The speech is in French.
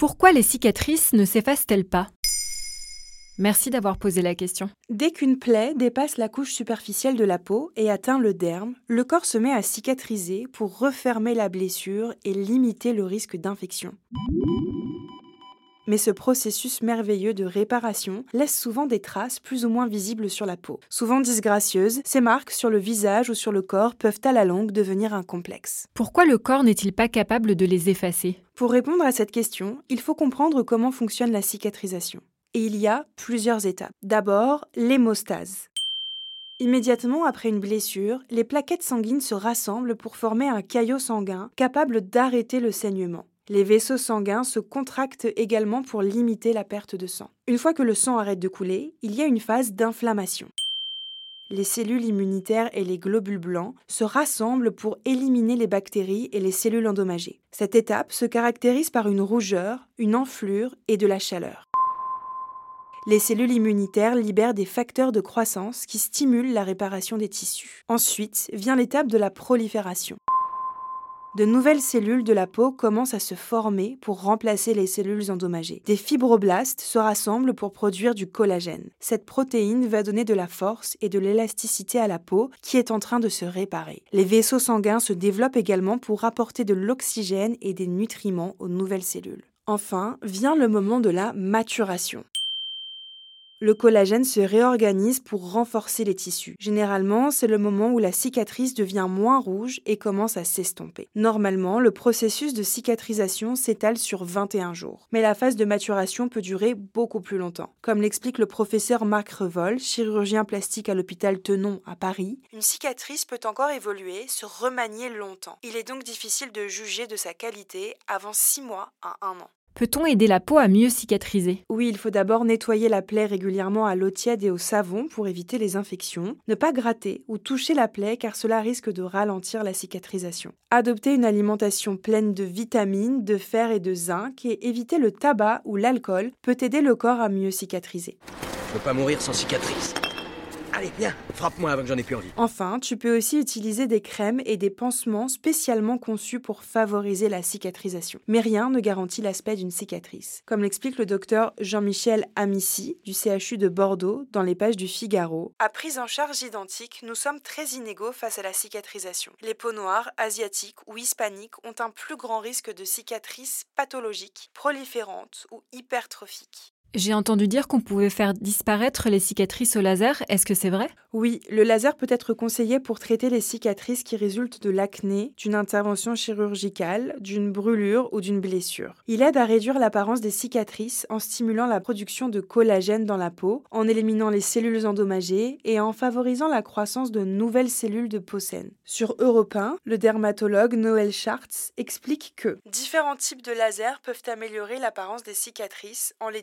Pourquoi les cicatrices ne s'effacent-elles pas? Merci d'avoir posé la question. Dès qu'une plaie dépasse la couche superficielle de la peau et atteint le derme, le corps se met à cicatriser pour refermer la blessure et limiter le risque d'infection. Mais ce processus merveilleux de réparation laisse souvent des traces plus ou moins visibles sur la peau. Souvent disgracieuses, ces marques sur le visage ou sur le corps peuvent à la longue devenir un complexe. Pourquoi le corps n'est-il pas capable de les effacer? Pour répondre à cette question, il faut comprendre comment fonctionne la cicatrisation et il y a plusieurs étapes. D'abord, l'hémostase. Immédiatement après une blessure, les plaquettes sanguines se rassemblent pour former un caillot sanguin capable d'arrêter le saignement. Les vaisseaux sanguins se contractent également pour limiter la perte de sang. Une fois que le sang arrête de couler, il y a une phase d'inflammation. Les cellules immunitaires et les globules blancs se rassemblent pour éliminer les bactéries et les cellules endommagées. Cette étape se caractérise par une rougeur, une enflure et de la chaleur les cellules immunitaires libèrent des facteurs de croissance qui stimulent la réparation des tissus. Ensuite vient l'étape de la prolifération. De nouvelles cellules de la peau commencent à se former pour remplacer les cellules endommagées. Des fibroblastes se rassemblent pour produire du collagène. Cette protéine va donner de la force et de l'élasticité à la peau qui est en train de se réparer. Les vaisseaux sanguins se développent également pour apporter de l'oxygène et des nutriments aux nouvelles cellules. Enfin, vient le moment de la maturation le collagène se réorganise pour renforcer les tissus. Généralement, c'est le moment où la cicatrice devient moins rouge et commence à s'estomper. Normalement, le processus de cicatrisation s'étale sur 21 jours. Mais la phase de maturation peut durer beaucoup plus longtemps. Comme l'explique le professeur Marc Revol, chirurgien plastique à l'hôpital Tenon à Paris, une cicatrice peut encore évoluer, se remanier longtemps. Il est donc difficile de juger de sa qualité avant 6 mois à 1 an. Peut-on aider la peau à mieux cicatriser? Oui, il faut d'abord nettoyer la plaie régulièrement à l'eau tiède et au savon pour éviter les infections. Ne pas gratter ou toucher la plaie car cela risque de ralentir la cicatrisation. Adopter une alimentation pleine de vitamines, de fer et de zinc et éviter le tabac ou l'alcool peut aider le corps à mieux cicatriser. Je veux pas mourir sans cicatrice. Allez, viens, frappe-moi avant que j'en ai plus envie. Enfin, tu peux aussi utiliser des crèmes et des pansements spécialement conçus pour favoriser la cicatrisation. Mais rien ne garantit l'aspect d'une cicatrice. Comme l'explique le docteur Jean-Michel Amici du CHU de Bordeaux dans les pages du Figaro, à prise en charge identique, nous sommes très inégaux face à la cicatrisation. Les peaux noires, asiatiques ou hispaniques ont un plus grand risque de cicatrices pathologiques, proliférantes ou hypertrophiques. J'ai entendu dire qu'on pouvait faire disparaître les cicatrices au laser. Est-ce que c'est vrai? Oui, le laser peut être conseillé pour traiter les cicatrices qui résultent de l'acné, d'une intervention chirurgicale, d'une brûlure ou d'une blessure. Il aide à réduire l'apparence des cicatrices en stimulant la production de collagène dans la peau, en éliminant les cellules endommagées et en favorisant la croissance de nouvelles cellules de peau saine. Sur Europe 1, le dermatologue Noël Schartz explique que différents types de lasers peuvent améliorer l'apparence des cicatrices en les